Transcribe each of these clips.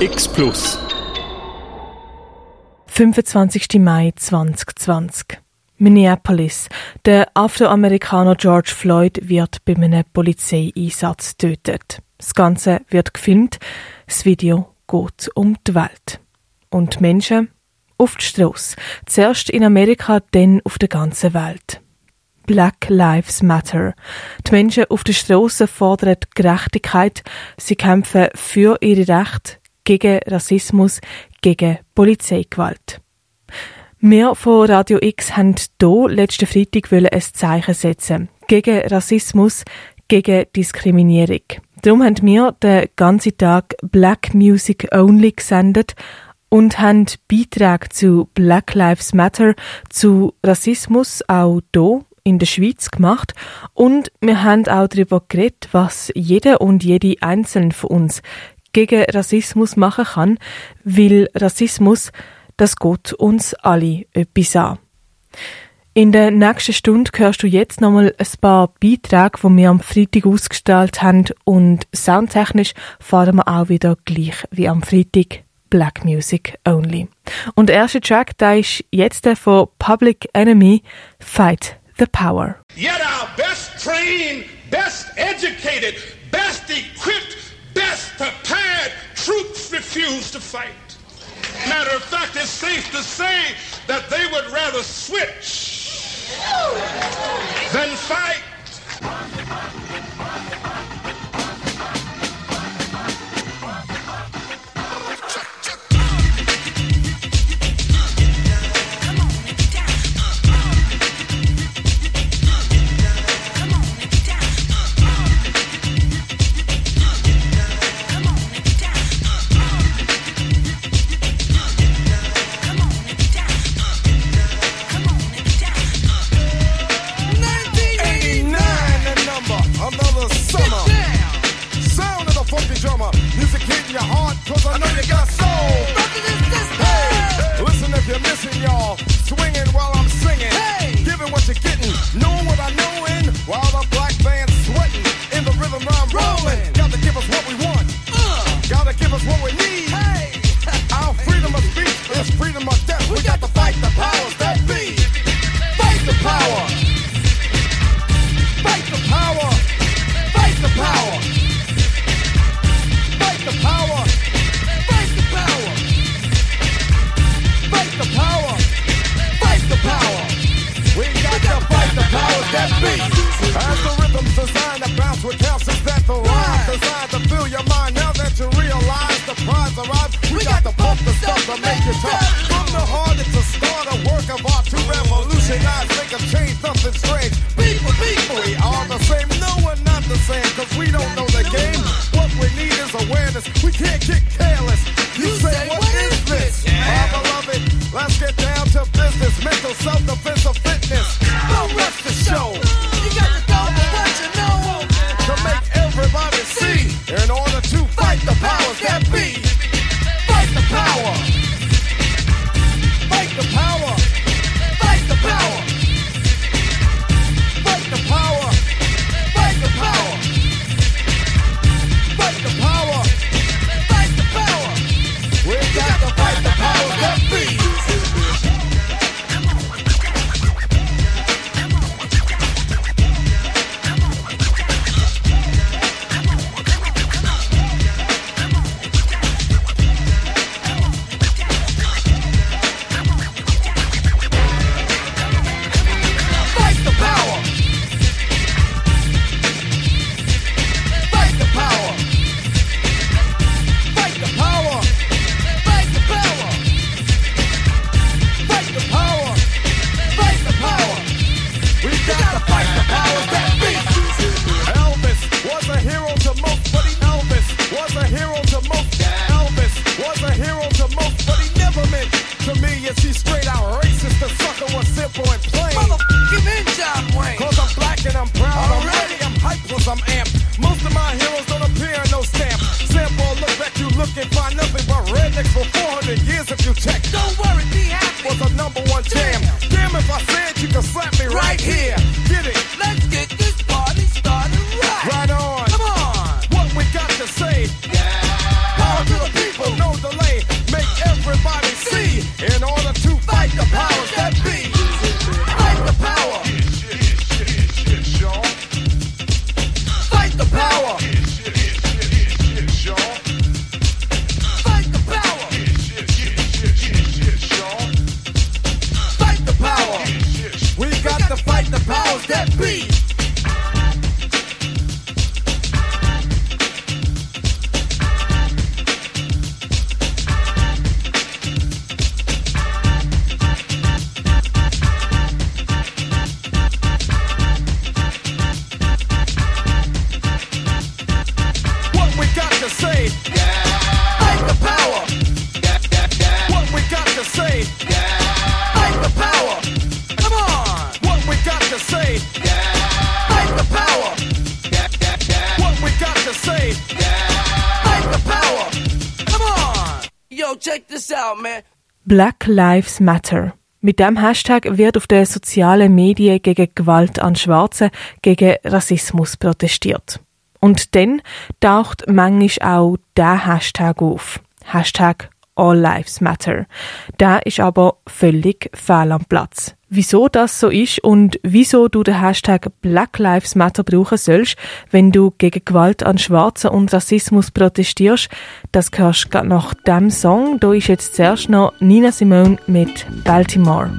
X Plus. 25. Mai 2020. Minneapolis. Der Afroamerikaner George Floyd wird bei einem Polizeieinsatz getötet. Das Ganze wird gefilmt. Das Video geht um die Welt. Und Menschen auf die Strasse. Zuerst in Amerika, dann auf der ganzen Welt. Black Lives Matter. Die Menschen auf der Straße fordern Gerechtigkeit. Sie kämpfen für ihre Rechte, gegen Rassismus, gegen Polizeigewalt. Wir von Radio X haben hier letzten Freitag ein Zeichen setzen. Gegen Rassismus, gegen Diskriminierung. Darum haben wir den ganzen Tag Black Music Only gesendet und haben Beiträge zu Black Lives Matter, zu Rassismus auch hier in der Schweiz gemacht und wir haben auch darüber geredet, was jeder und jede einzelne von uns gegen Rassismus machen kann, weil Rassismus, das geht uns alle etwas an. In der nächsten Stunde hörst du jetzt nochmal ein paar Beiträge, die wir am Freitag ausgestellt haben und soundtechnisch fahren wir auch wieder gleich wie am Freitag Black Music Only. Und der erste Track, da ist jetzt der von Public Enemy, Fight the Power. Yet our best trained, best educated, best equipped, best prepared troops refuse to fight. Matter of fact, it's safe to say that they would rather switch than fight. Out, man. Black Lives Matter. Mit dem Hashtag wird auf den sozialen Medien gegen Gewalt an Schwarzen, gegen Rassismus protestiert. Und dann taucht manchmal auch der Hashtag auf. Hashtag All Lives Matter. Der ist aber völlig fehl am Platz. Wieso das so ist und wieso du den Hashtag Black Lives Matter brauchen sollst, wenn du gegen Gewalt an Schwarzen und Rassismus protestierst, das hörst du nach dem Song. Da ist jetzt zuerst noch Nina Simone mit Baltimore.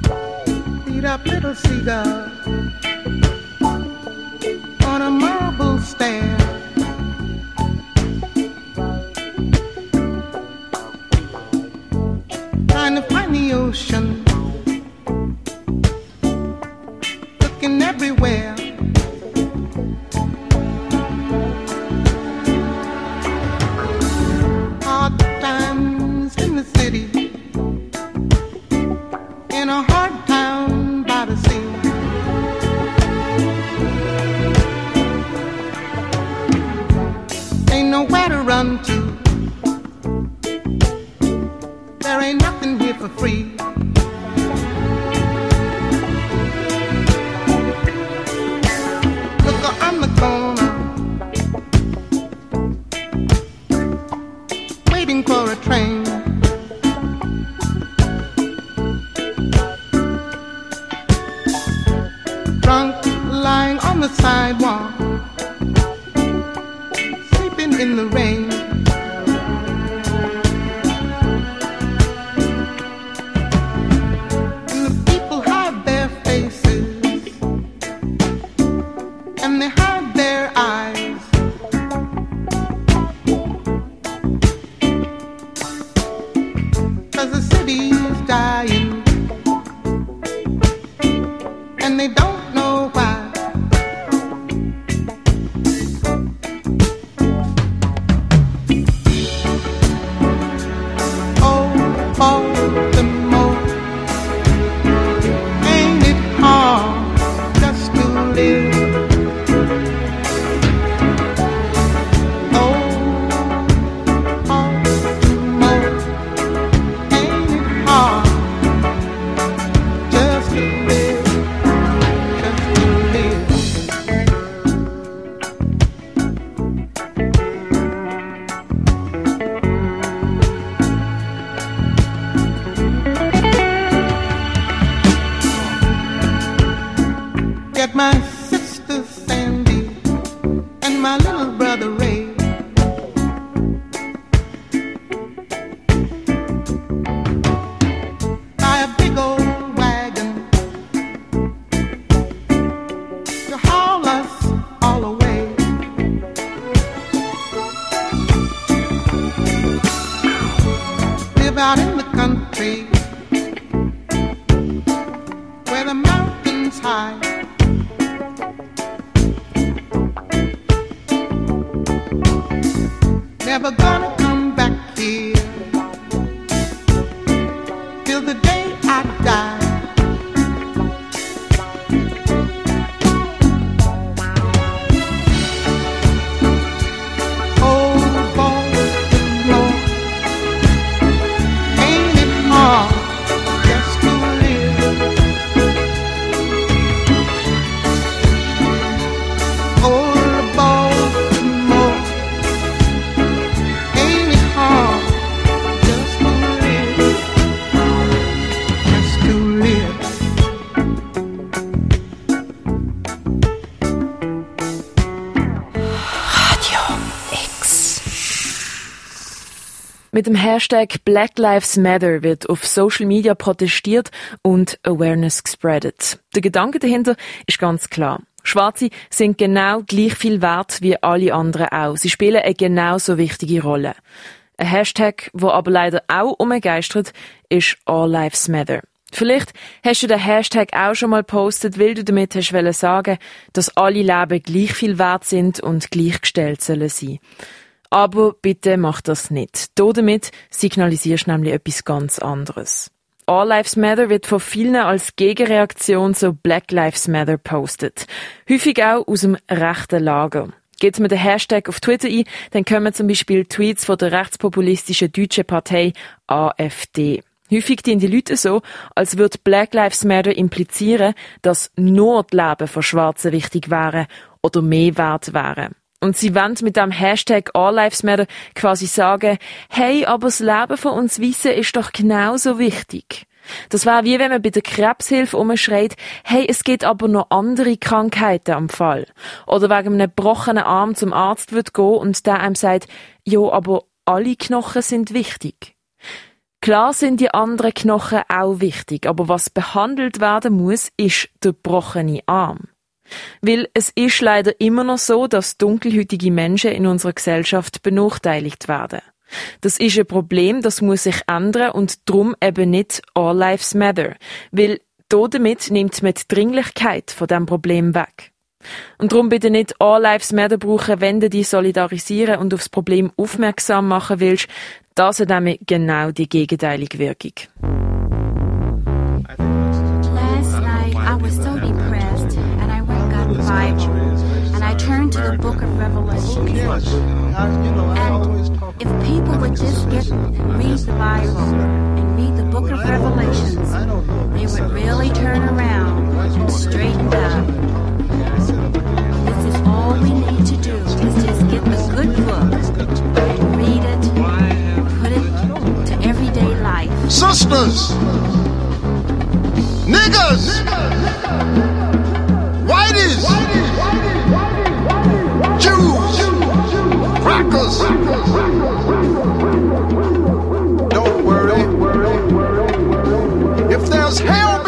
stand. Trying to find the ocean. Looking everywhere. Hard times in the city. In a hard town by the sea. Ain't nowhere to run to. There ain't nothing here for free. Look on the corner, waiting for a train. Drunk, lying on the sidewalk, sleeping in the rain. I die. Mit dem Hashtag Black Lives Matter wird auf Social Media protestiert und Awareness gespreadet. Der Gedanke dahinter ist ganz klar. Schwarze sind genau gleich viel wert wie alle anderen auch. Sie spielen eine genauso wichtige Rolle. Ein Hashtag, wo aber leider auch umgeistert, ist All Lives Matter. Vielleicht hast du den Hashtag auch schon mal postet, weil du damit hast sagen, dass alle Leben gleich viel wert sind und gleichgestellt sollen sein. Aber bitte mach das nicht. Damit signalisierst du nämlich etwas ganz anderes. All Lives Matter wird von vielen als Gegenreaktion zu Black Lives Matter postet. Häufig auch aus dem rechten Lager. Geht man den Hashtag auf Twitter ein, dann kommen zum Beispiel Tweets von der rechtspopulistischen deutschen Partei AfD. Häufig dienen die Leute so, als würde Black Lives Matter implizieren, dass nur die Leben von Schwarzen wichtig wären oder mehr wert wären. Und sie wollen mit dem Hashtag All Lives Matter quasi sagen, hey, aber das Leben von uns Weissen ist doch genauso wichtig. Das wäre wie wenn man bei der Krebshilfe umschreit, hey, es gibt aber noch andere Krankheiten am Fall. Oder wegen einem gebrochenen Arm zum Arzt wird gehen und der einem sagt, jo, aber alle Knochen sind wichtig. Klar sind die anderen Knochen auch wichtig, aber was behandelt werden muss, ist der gebrochene Arm. Weil es ist leider immer noch so, dass dunkelhütige Menschen in unserer Gesellschaft benachteiligt werden. Das ist ein Problem, das muss sich ändern und drum eben nicht All Lives Matter, weil damit nimmt man die Dringlichkeit von dem Problem weg. Und darum bitte nicht All Lives Matter brauchen, wenn du dich solidarisieren und aufs Problem aufmerksam machen willst. Das hat nämlich genau die gegenteilige Wirkung. Revelation. And if people would just get read the Bible and read the book of Revelations, they would really turn around and straighten up. This is all we need to do is just get the good book and read it and put it to everyday life. Sisters, niggas, whiteys, crackers. Don't worry. If there's hell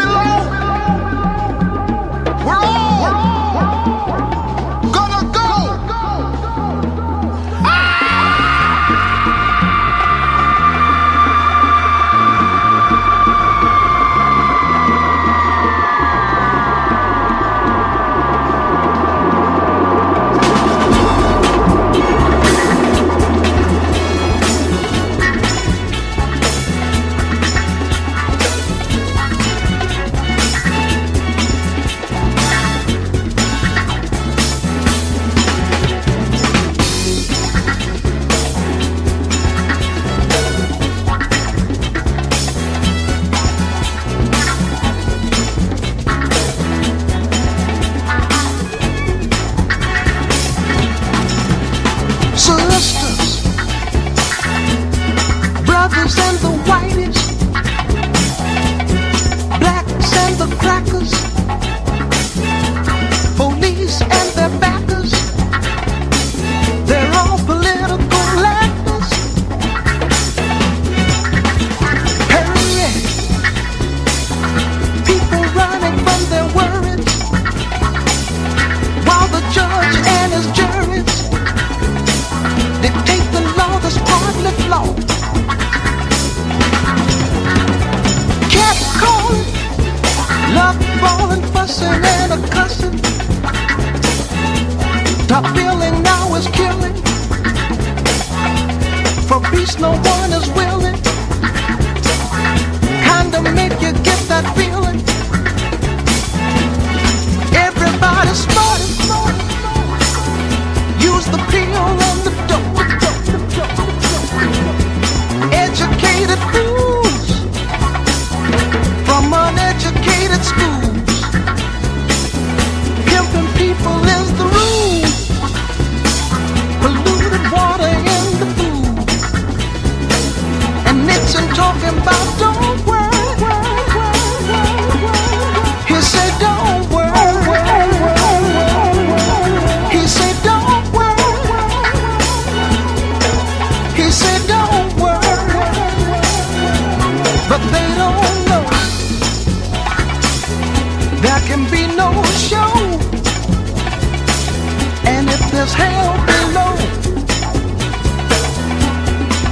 There's hell below,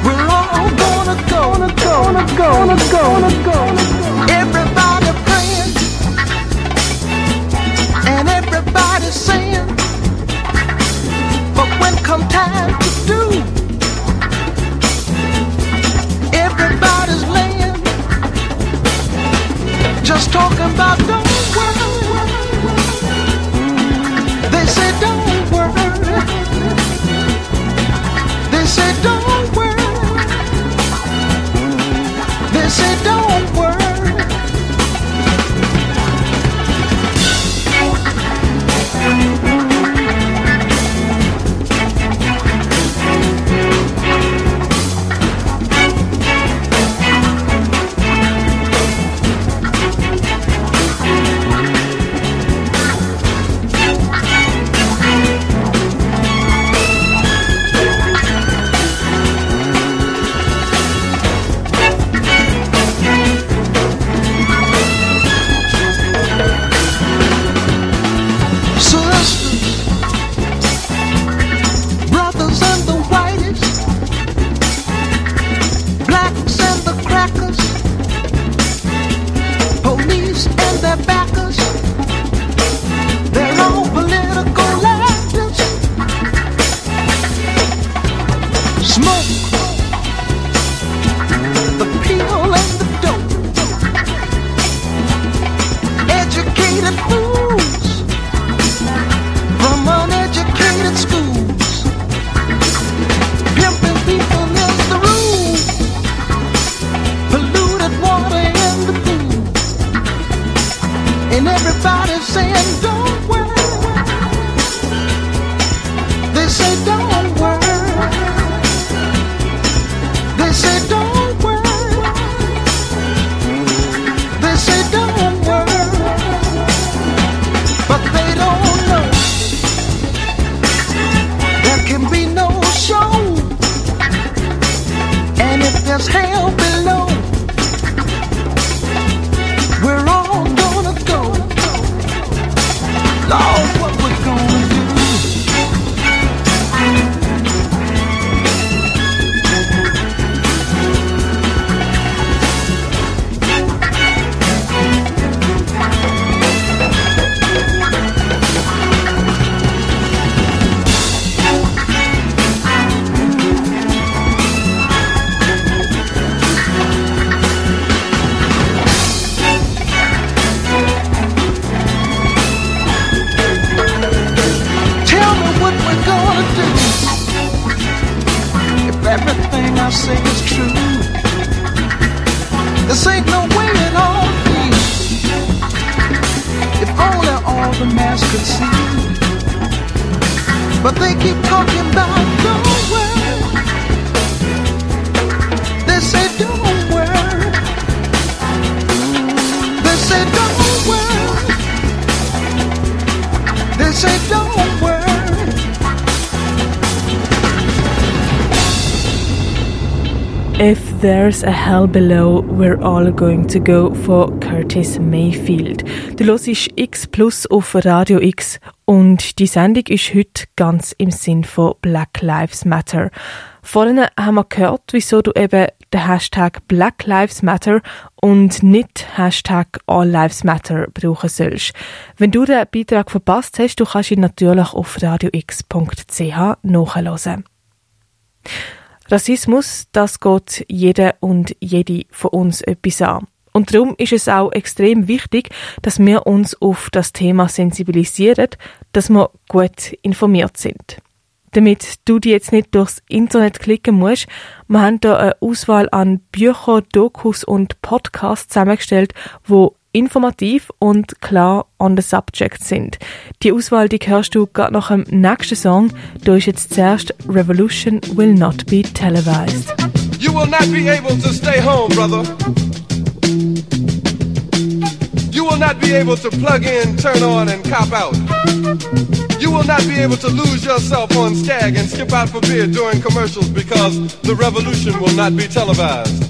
we're all gonna go, gonna go, gonna go, gonna go, gonna go. Everybody praying, and everybody saying, but when come time to do, everybody's laying, just talking about don't Say. There's a Hell Below, We're All Going to Go von Curtis Mayfield. Du hörst X Plus auf Radio X und die Sendung ist heute ganz im Sinn von Black Lives Matter. Vorhin haben wir gehört, wieso du eben den Hashtag Black Lives Matter und nicht Hashtag All Lives Matter brauchen sollst. Wenn du den Beitrag verpasst hast, du kannst ihn natürlich auf radiox.ch nachhören. Rassismus, das geht jeder und jede von uns etwas an. Und darum ist es auch extrem wichtig, dass wir uns auf das Thema sensibilisieren, dass wir gut informiert sind. Damit du die jetzt nicht durchs Internet klicken musst, wir haben hier eine Auswahl an Büchern, Dokus und Podcasts zusammengestellt, wo informativ und klar on the subject sind. Die Auswahl, die hörst du gerade nach dem nächsten Song. Da ist jetzt zuerst Revolution Will Not Be Televised. You will not be able to stay home, brother. You will not be able to plug in, turn on, and cop out. You will not be able to lose yourself on Skag and skip out for beer during commercials because the revolution will not be televised.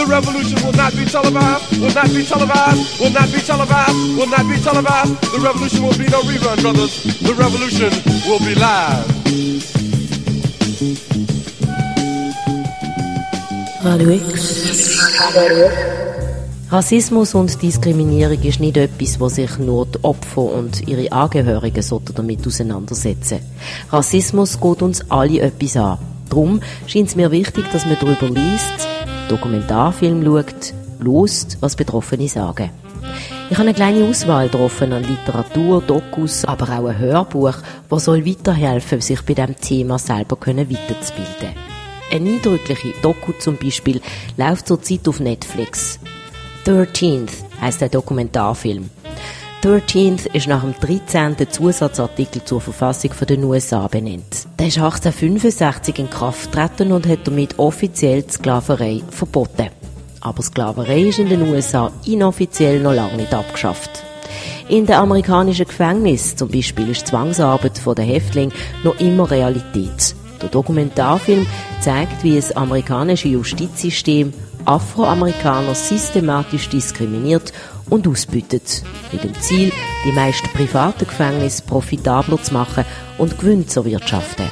The revolution will not be televised, will not be televised, will not be televised, will not be televised. The revolution will be no rerun, brothers. The revolution will be live. Radio X. Rassismus und Diskriminierung ist nicht etwas, wo sich nur die Opfer und ihre Angehörigen damit auseinandersetzen. Rassismus geht uns alle etwas an. Darum scheint es mir wichtig, dass man darüber liest, Dokumentarfilm schaut, lost, was Betroffene sagen. Ich habe eine kleine Auswahl getroffen an Literatur, Dokus, aber auch ein Hörbuch, das soll weiterhelfen, sich bei diesem Thema selber weiterzubilden. Eine eindrückliche Doku zum Beispiel läuft zurzeit auf Netflix. 13th heisst der Dokumentarfilm. 13th ist nach dem 13. Zusatzartikel zur Verfassung der USA benannt. Der ist 1865 in Kraft getreten und hat damit offiziell die Sklaverei verboten. Aber Sklaverei ist in den USA inoffiziell noch lange nicht abgeschafft. In den amerikanischen Gefängnissen zum Beispiel ist Zwangsarbeit der Häftlinge noch immer Realität. Der Dokumentarfilm zeigt, wie das amerikanische Justizsystem Afroamerikaner systematisch diskriminiert und ausbütet. Mit dem Ziel, die meisten privaten Gefängnisse profitabler zu machen und Gewinn zu erwirtschaften.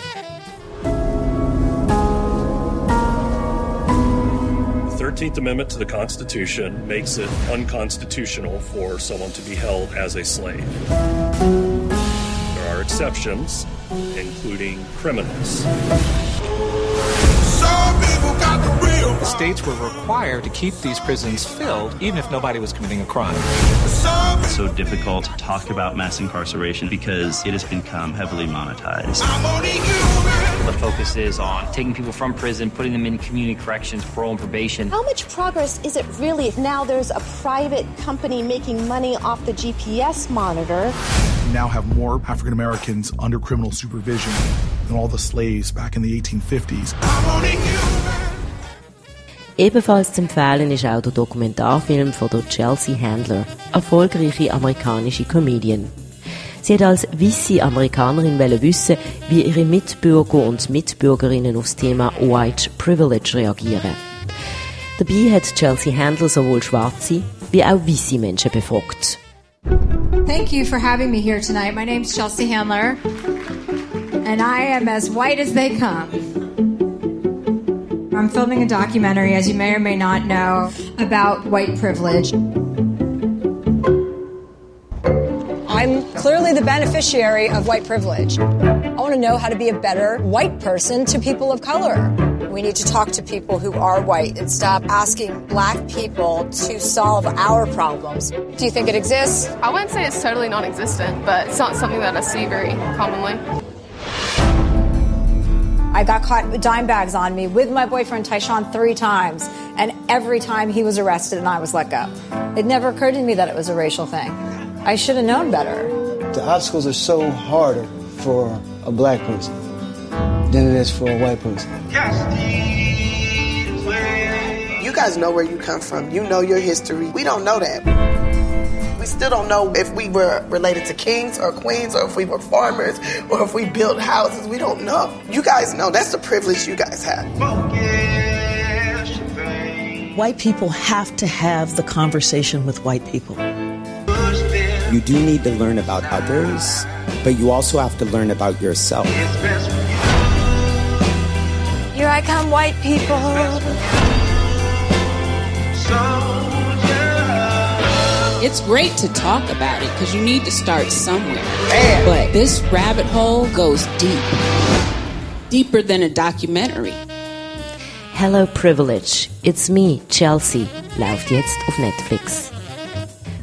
The 13th Amendment to the Constitution makes it unconstitutional for someone to be held as a slave. There are exceptions, including criminals. The states were required to keep these prisons filled even if nobody was committing a crime. It's so difficult to talk about mass incarceration because it has become heavily monetized. The focus is on taking people from prison, putting them in community corrections, parole and probation. How much progress is it really if now there's a private company making money off the GPS monitor? We now have more African Americans under criminal supervision than all the slaves back in the 1850s. Ebenfalls zu empfehlen ist auch der Dokumentarfilm von der Chelsea Handler, erfolgreiche amerikanische Comedian. Sie hat als weiße Amerikanerin wissen, wie ihre Mitbürger und Mitbürgerinnen aufs Thema White Privilege reagieren. Dabei hat Chelsea Handler sowohl schwarze wie auch weiße Menschen befragt. Thank you for having me here tonight. My name's Chelsea Handler, and I am as white as they come. I'm filming a documentary, as you may or may not know, about white privilege. I'm clearly the beneficiary of white privilege. I want to know how to be a better white person to people of color. We need to talk to people who are white and stop asking black people to solve our problems. Do you think it exists? I wouldn't say it's totally non existent, but it's not something that I see very commonly. I got caught with dime bags on me with my boyfriend Tyshawn three times, and every time he was arrested and I was let go. It never occurred to me that it was a racial thing. I should have known better. The obstacles are so harder for a black person than it is for a white person. You guys know where you come from. You know your history. We don't know that. We still don't know if we were related to kings or queens or if we were farmers or if we built houses. We don't know. You guys know. That's the privilege you guys have. White people have to have the conversation with white people. You do need to learn about others, but you also have to learn about yourself. Here I come, white people. It's great to talk about it because you need to start somewhere. But this rabbit hole goes deep. Deeper than a documentary. Hello Privilege, It's Me, Chelsea, läuft jetzt auf Netflix.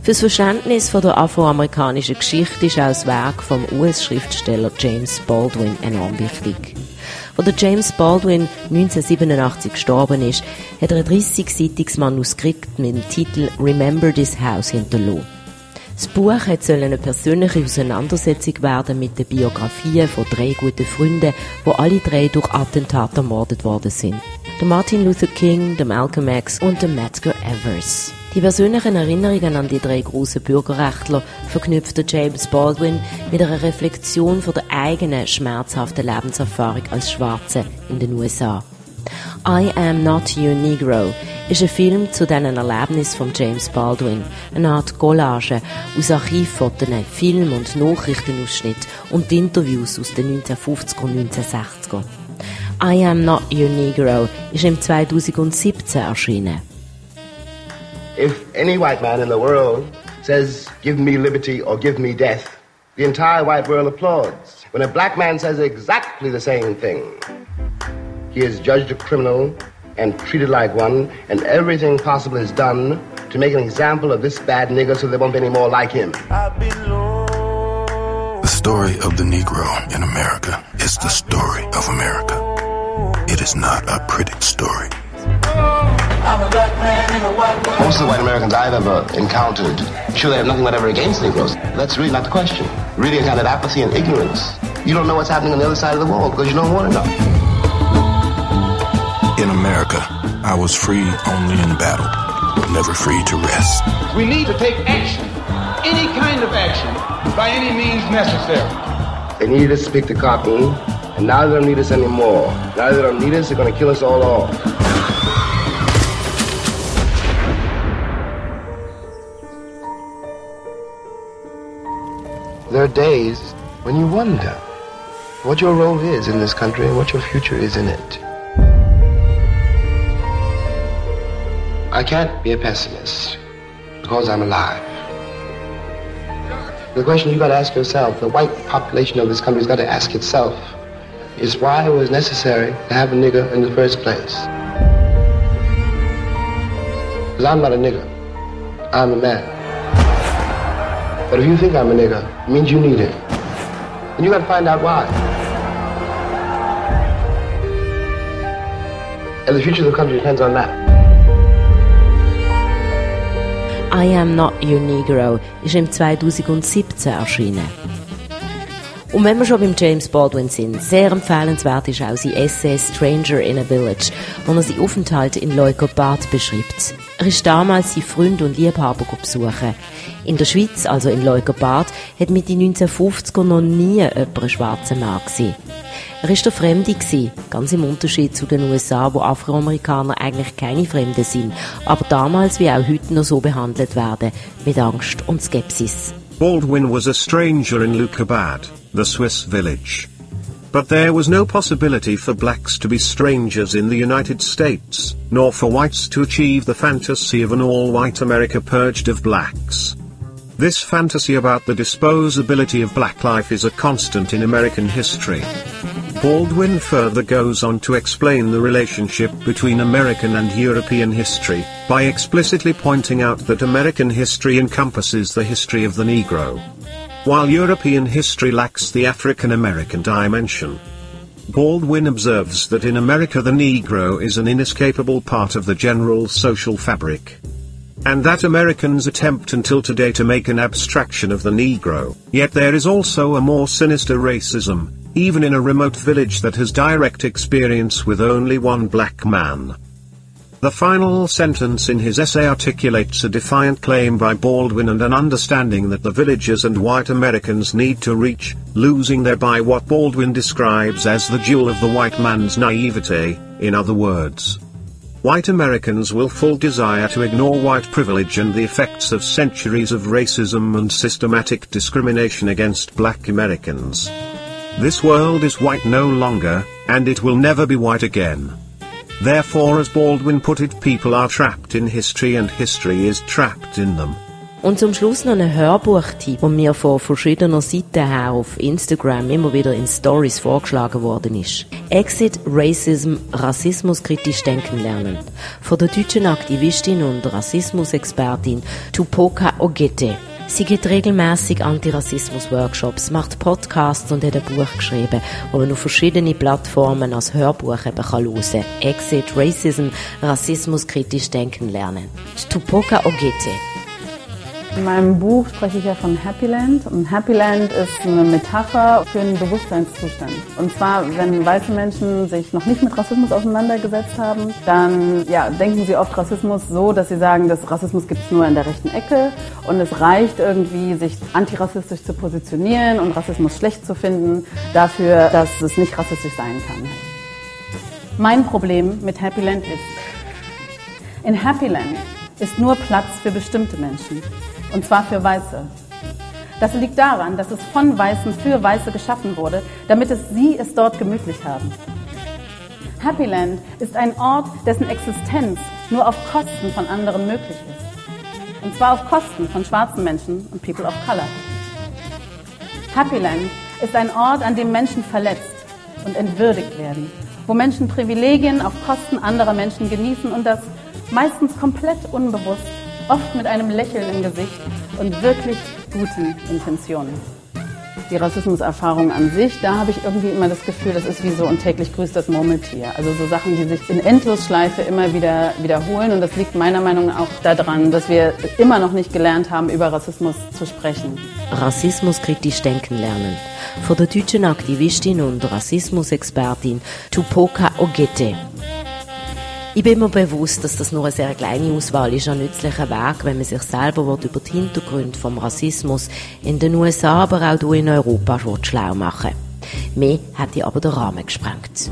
Fürs Verständnis von der afroamerikanischen Geschichte ist auch das Werk vom US-Schriftsteller James Baldwin enorm wichtig. Als James Baldwin 1987 gestorben ist, hat er ein 30-seitiges Manuskript mit dem Titel Remember This House hinterlassen. Das Buch soll eine persönliche Auseinandersetzung werden mit den Biografien von drei guten Freunden, wo alle drei durch Attentate ermordet worden sind. Der Martin Luther King, der Malcolm X und der Medgar Evers. Die persönlichen Erinnerungen an die drei großen Bürgerrechtler verknüpft James Baldwin mit einer Reflexion von der eigenen schmerzhaften Lebenserfahrung als Schwarze in den USA. I Am Not Your Negro ist ein Film zu diesen Erlebnissen von James Baldwin, eine Art Collage aus Archivfotos, Film- und Nachrichtenausschnitt und Interviews aus den 1950er und 1960er. I Am Not Your Negro ist im 2017 erschienen. If any white man in the world says, give me liberty or give me death, the entire white world applauds. When a black man says exactly the same thing, he is judged a criminal and treated like one, and everything possible is done to make an example of this bad nigger so there won't be any more like him. The story of the Negro in America is the story of America. It is not a pretty story. Most of the white Americans I've ever encountered, sure they have nothing whatever against Negroes. That's really not the question. Really, it's kind of apathy and ignorance. You don't know what's happening on the other side of the wall because you don't want to know. In America, I was free only in battle, never free to rest. We need to take action, any kind of action, by any means necessary. They needed us to speak the cotton, and now they don't need us anymore. Now they don't need us, they're to kill us all off. There are days when you wonder what your role is in this country and what your future is in it. I can't be a pessimist because I'm alive. The question you got to ask yourself, the white population of this country's got to ask itself, is why it was necessary to have a nigger in the first place. Because I'm not a nigger. I'm a man. But if you think I'm a nigger, it means you need it. And you gotta find out why. And the future of the country depends on that. I Am Not Your Negro ist im 2017 erschienen. Und wenn wir schon beim James Baldwin sind, sehr empfehlenswert ist auch sein Essay Stranger in a Village, wo er seinen Aufenthalt in Leukopad beschreibt. Er ist damals sein Freund und Liebhaber besuchen. In der Schweiz, also in Leukopad, hat mit den 1950er noch nie jemand einen schwarzen Mann gesehen. Er war der Fremde, gewesen, ganz im Unterschied zu den USA, wo Afroamerikaner eigentlich keine Fremde sind, aber damals wie auch heute noch so behandelt werden, mit Angst und Skepsis. Baldwin was a stranger in Lukabad, the Swiss village. But there was no possibility for blacks to be strangers in the United States, nor for whites to achieve the fantasy of an all-white America purged of blacks. This fantasy about the disposability of black life is a constant in American history. Baldwin further goes on to explain the relationship between American and European history, by explicitly pointing out that American history encompasses the history of the Negro. While European history lacks the African American dimension. Baldwin observes that in America the Negro is an inescapable part of the general social fabric. And that Americans attempt until today to make an abstraction of the Negro, yet there is also a more sinister racism, even in a remote village that has direct experience with only one black man. The final sentence in his essay articulates a defiant claim by Baldwin and an understanding that the villagers and white Americans need to reach, losing thereby what Baldwin describes as the jewel of the white man's naivete, in other words. White Americans' willful desire to ignore white privilege and the effects of centuries of racism and systematic discrimination against black Americans. This world is white no longer, and it will never be white again. Therefore as Baldwin put it people are trapped in history and history is trapped in them. Und zum Schluss noch ein Hörbuchtipp, der mir von verschiedener Seiten her auf Instagram immer wieder in Stories vorgeschlagen worden ist. Exit Racism, Rassismus kritisch denken lernen. Von der deutschen Aktivistin und Rassismusexpertin Tupoka Ogete. Sie gibt regelmäßig Antirassismus-Workshops, macht Podcasts und hat ein Buch geschrieben, das man auf verschiedene Plattformen als Hörbuch eben kann hören kann. Exit Racism, Rassismus kritisch denken lernen. Tupoka Ogete. In meinem Buch spreche ich ja von Happyland und Happyland ist eine Metapher für einen Bewusstseinszustand. Und zwar, wenn weiße Menschen sich noch nicht mit Rassismus auseinandergesetzt haben, dann ja, denken sie oft Rassismus so, dass sie sagen, dass Rassismus gibt es nur in der rechten Ecke und es reicht irgendwie, sich antirassistisch zu positionieren und Rassismus schlecht zu finden, dafür, dass es nicht rassistisch sein kann. Mein Problem mit Happyland ist, in Happyland ist nur Platz für bestimmte Menschen. Und zwar für Weiße. Das liegt daran, dass es von Weißen für Weiße geschaffen wurde, damit es sie es dort gemütlich haben. Happyland ist ein Ort, dessen Existenz nur auf Kosten von anderen möglich ist. Und zwar auf Kosten von schwarzen Menschen und People of Color. Happyland ist ein Ort, an dem Menschen verletzt und entwürdigt werden, wo Menschen Privilegien auf Kosten anderer Menschen genießen und das meistens komplett unbewusst oft mit einem Lächeln im Gesicht und wirklich guten Intentionen. Die Rassismuserfahrung an sich, da habe ich irgendwie immer das Gefühl, das ist wie so ein täglich grüßt das Murmeltier. Also so Sachen, die sich in Endlosschleife immer wieder wiederholen. Und das liegt meiner Meinung nach auch daran, dass wir immer noch nicht gelernt haben, über Rassismus zu sprechen. Rassismus kritisch denken lernen. Von der deutschen Aktivistin und Rassismusexpertin Tupoka Ogete. Ich bin mir bewusst, dass das nur eine sehr kleine Auswahl ist an nützlichen Weg, wenn man sich selber über die Hintergründe vom Rassismus in den USA, aber auch hier in Europa schlau machen Mehr hätte aber der Rahmen gesprengt.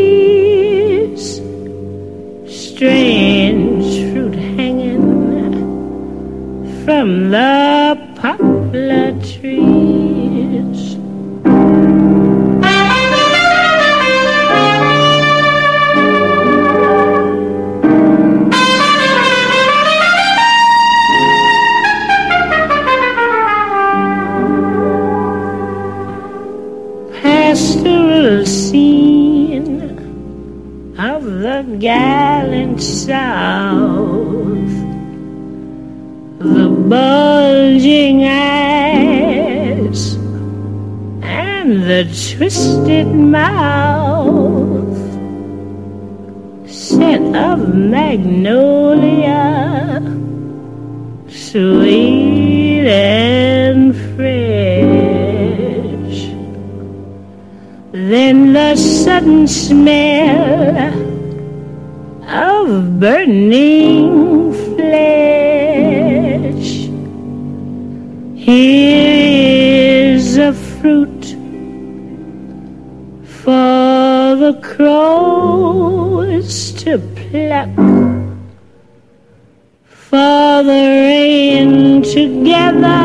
magnolia, sweet and fresh. Then the sudden smell of burning flesh. Here is a fruit for the crows to pluck, together,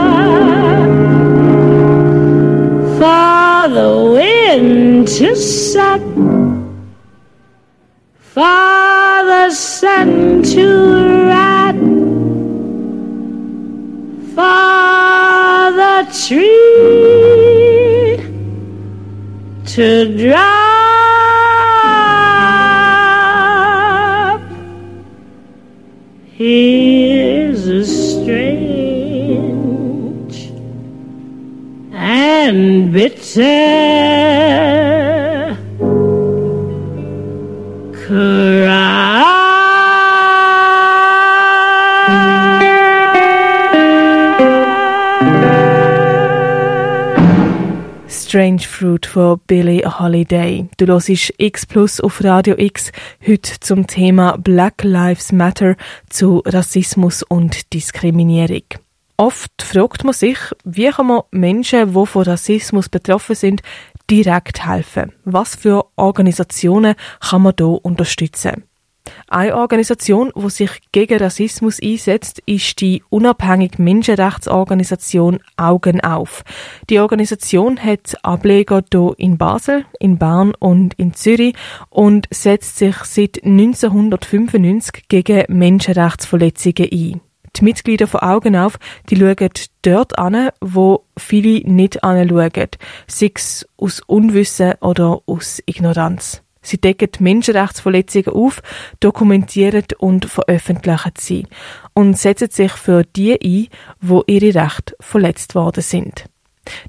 for the wind to suck. For the sun to rot, for the tree to drop. Here's a strange werden Witze. Strange Fruit von Billie Holiday. Du hörst X Plus auf Radio X heute zum Thema Black Lives Matter zu Rassismus und Diskriminierung. Oft fragt man sich, wie kann man Menschen, die von Rassismus betroffen sind, direkt helfen? Was für Organisationen kann man hier unterstützen? Eine Organisation, die sich gegen Rassismus einsetzt, ist die unabhängige Menschenrechtsorganisation Augen auf. Die Organisation hat Ableger hier in Basel, in Bern und in Zürich und setzt sich seit 1995 gegen Menschenrechtsverletzungen ein. Die Mitglieder von Augen auf, die schauen dort an, wo viele nicht anschauen, sei es aus Unwissen oder aus Ignoranz. Sie decken Menschenrechtsverletzungen auf, dokumentieren und veröffentlichen sie und setzen sich für die ein, wo ihre Rechte verletzt worden sind.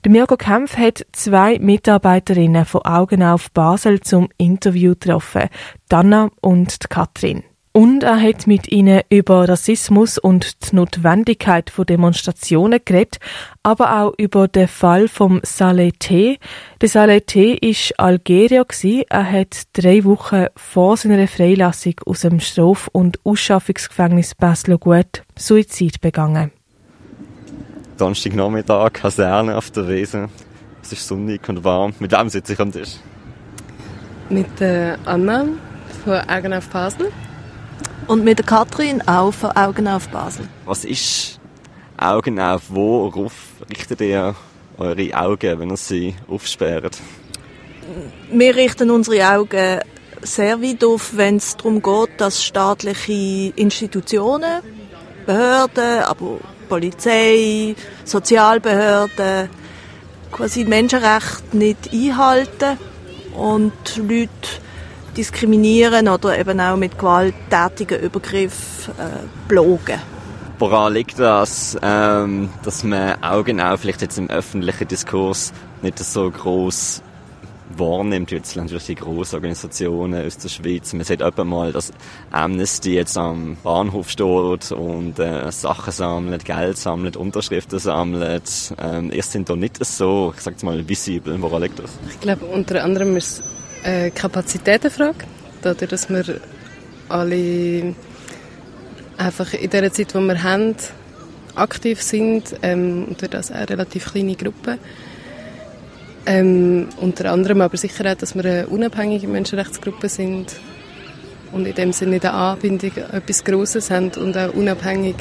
Der Mirko Kempf hat zwei Mitarbeiterinnen von Augen auf Basel zum Interview getroffen, Dana und Katrin. Und er hat mit ihnen über Rassismus und die Notwendigkeit von Demonstrationen geredet, aber auch über den Fall vom Saleh T. Der Saleh T. ist Algerier Er hat drei Wochen vor seiner Freilassung aus dem Straf- und Ausschaffungsgefängnis Basel-Gut Suizid begangen. Donnerstagnachmittag, Kaserne auf der Wiese. Es ist sonnig und warm. Mit wem sitze ich am Tisch? Mit äh, Anna von Augen auf Basel. Und mit der Katrin auch von Augen auf Basel. Was ist Augen auf? Worauf richtet ihr eure Augen, wenn ihr sie aufsperrt? Wir richten unsere Augen sehr weit auf, wenn es darum geht, dass staatliche Institutionen, Behörden, aber Polizei, Sozialbehörden quasi Menschenrechte nicht einhalten und Leute diskriminieren oder eben auch mit gewalttätigen Übergriffen äh, blogen. Woran liegt das, ähm, dass man auch genau vielleicht jetzt im öffentlichen Diskurs nicht so groß wahrnimmt, jetzt natürlich die grossen Organisationen aus der Schweiz. Man sieht etwa mal, dass Amnesty jetzt am Bahnhof steht und äh, Sachen sammelt, Geld sammelt, Unterschriften sammelt. Ähm, ihr sind da nicht so, ich sag's mal, visibel. Woran liegt das? Ich glaube, unter anderem ist eine Kapazitätenfrage. Dadurch, dass wir alle einfach in der Zeit, die wir haben, aktiv sind ähm, und durch das auch relativ kleine Gruppen. Ähm, unter anderem aber sicher auch, dass wir eine unabhängige Menschenrechtsgruppe sind und in dem Sinne eine Anbindung an etwas Grosses haben und auch unabhängig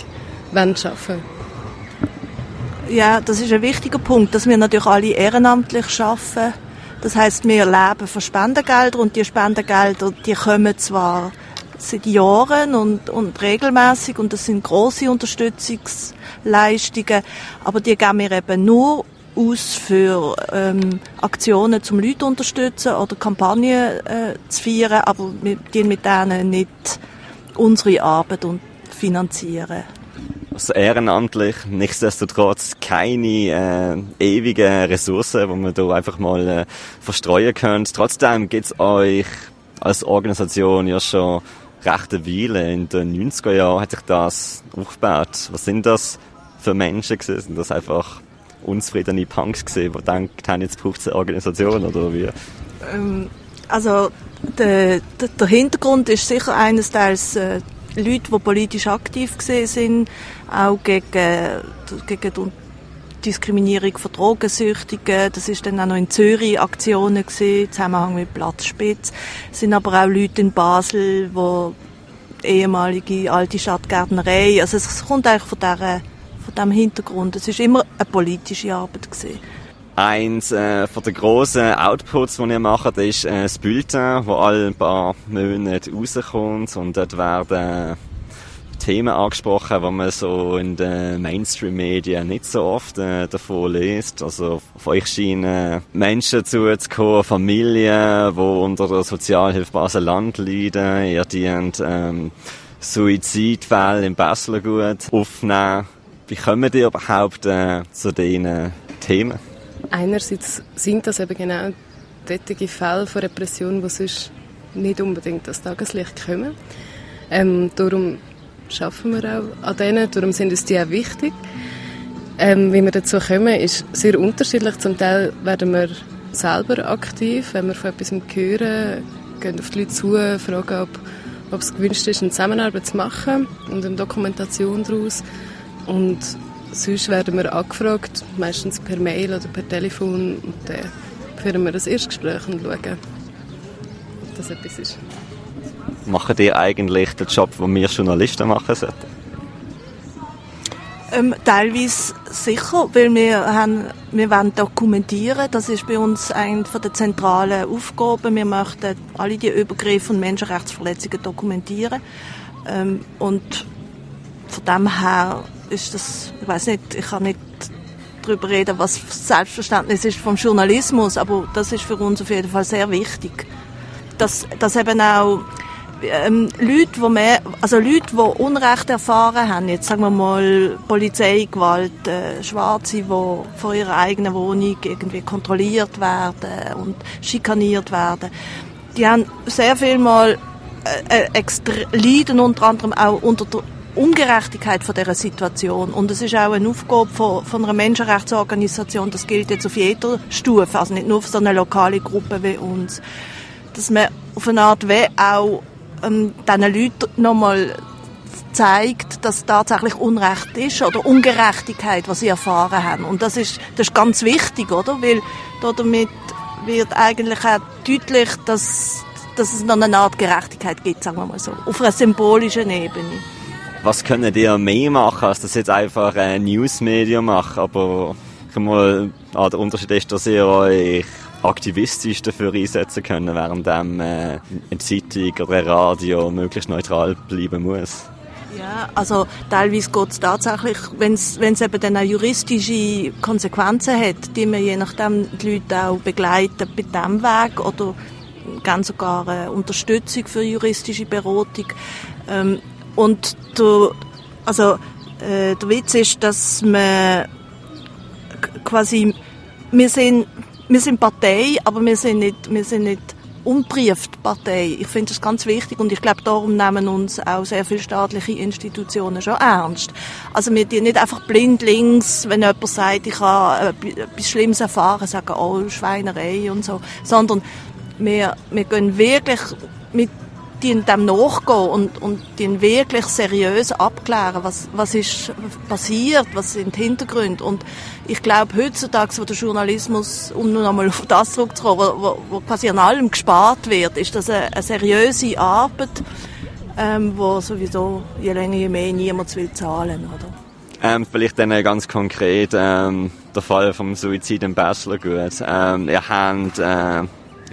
arbeiten Ja, das ist ein wichtiger Punkt, dass wir natürlich alle ehrenamtlich arbeiten das heißt, wir leben von Spendengeldern und die Spendengelder, die kommen zwar seit Jahren und, und regelmäßig und das sind große Unterstützungsleistungen, aber die geben wir eben nur aus für ähm, Aktionen zum Leute unterstützen oder Kampagnen äh, zu feiern, aber wir die mit denen nicht unsere Arbeit und finanzieren also ehrenamtlich, nichtsdestotrotz keine äh, ewigen Ressourcen, die man da einfach mal äh, verstreuen könnte. Trotzdem gibt es euch als Organisation ja schon recht eine Weile. In den 90er Jahren hat sich das aufgebaut. Was sind das für Menschen gewesen? Sind das einfach unzufriedene Punks gewesen, die gedacht haben, jetzt braucht es eine Organisation oder wie? Ähm, also der, der, Hintergrund ist sicher eines Teils äh, Leute, die politisch aktiv sind, auch gegen, gegen die Diskriminierung von Drogensüchtigen. Das ist dann auch noch in Zürich Aktionen gewesen, im Zusammenhang mit Platzspitz. Es sind aber auch Leute in Basel, wo ehemalige alte Stadtgärtnerei, also es kommt eigentlich von, dieser, von diesem Hintergrund. Es ist immer eine politische Arbeit gewesen. Eins äh, von den grossen Outputs, die ihr macht, ist äh, das Bulletin, das alle paar Monate rauskommt. Und dort werden Themen angesprochen, die man so in den Mainstream-Medien nicht so oft äh, davon liest. Also auf euch scheinen Menschen zuzukommen, Familien, die unter der Sozialhilfe Basel-Land leiden. Ihr dient ähm, Suizidfälle im Baslergut aufnehmen. Wie kommen ihr überhaupt äh, zu diesen Themen? Einerseits sind das eben genau solche Fälle von Repression, die sonst nicht unbedingt das Tageslicht kommen. Ähm, darum schaffen wir auch an denen, darum sind uns die auch wichtig. Ähm, wie wir dazu kommen, ist sehr unterschiedlich. Zum Teil werden wir selber aktiv. Wenn wir von etwas hören, gehen auf die Leute zu, fragen, ob, ob es gewünscht ist, eine Zusammenarbeit zu machen und eine Dokumentation daraus. Und sonst werden wir angefragt, meistens per Mail oder per Telefon. Und dann führen wir das Erstgespräch und schauen, ob das etwas ist. Machen die eigentlich den Job, den wir Journalisten machen sollten? Ähm, teilweise sicher, weil wir, haben, wir wollen dokumentieren. Das ist bei uns eine der zentralen Aufgaben. Wir möchten alle die Übergriffe und Menschenrechtsverletzungen dokumentieren. Ähm, und von dem her ist das, ich weiß nicht, ich kann nicht darüber reden, was Selbstverständnis ist vom Journalismus, aber das ist für uns auf jeden Fall sehr wichtig. Dass, dass eben auch ähm, Leute, die mehr, also Leute, die Unrecht erfahren haben, jetzt sagen wir mal Polizeigewalt, äh, Schwarze, die vor ihrer eigenen Wohnung irgendwie kontrolliert werden und schikaniert werden, die haben sehr viel mal äh, äh leiden unter anderem auch unter der Ungerechtigkeit von dieser Situation. Und es ist auch eine Aufgabe von, von einer Menschenrechtsorganisation, das gilt jetzt auf jeder Stufe, also nicht nur für so eine lokale Gruppe wie uns, dass man auf eine Art wie auch ähm, diesen Leuten nochmal zeigt, dass tatsächlich Unrecht ist oder Ungerechtigkeit, was sie erfahren haben. Und das ist, das ist ganz wichtig, oder? Weil damit wird eigentlich auch deutlich, dass, dass es noch eine Art Gerechtigkeit gibt, sagen wir mal so, auf einer symbolischen Ebene. Was können ihr mehr machen, als das jetzt einfach ein Newsmedium machen? Aber mal, ah, der Unterschied ist, dass ihr euch aktivistisch dafür einsetzen können, während dem, äh, eine Zeitung oder ein Radio möglichst neutral bleiben muss. Ja, also teilweise geht es tatsächlich, wenn es eben dann auch juristische Konsequenzen hat, die man je nachdem die Leute auch begleiten bei diesem Weg oder ganz sogar eine Unterstützung für juristische Beratung. Ähm, und der, also, äh, der Witz ist, dass man quasi, wir sind wir sind Partei, aber wir sind nicht, wir sind nicht unbrieft Partei. Ich finde das ganz wichtig und ich glaube, darum nehmen uns auch sehr viele staatliche Institutionen schon ernst. Also wir die nicht einfach blind links, wenn jemand sagt, ich habe etwas Schlimmes erfahren, sagen, oh, Schweinerei und so, sondern wir, wir gehen wirklich mit die dem nachgehen und, und die wirklich seriös abklären, was, was ist passiert, was sind die Hintergründe. Und ich glaube, heutzutage, wo der Journalismus, um nur einmal auf das zurückzukommen, wo, wo, quasi an allem gespart wird, ist das eine, eine seriöse Arbeit, ähm, wo sowieso je länger, je mehr niemand will zahlen, oder? Ähm, vielleicht dann ganz konkret ähm, der Fall vom Suizid im Bachelorgut. Ähm, ihr habt äh,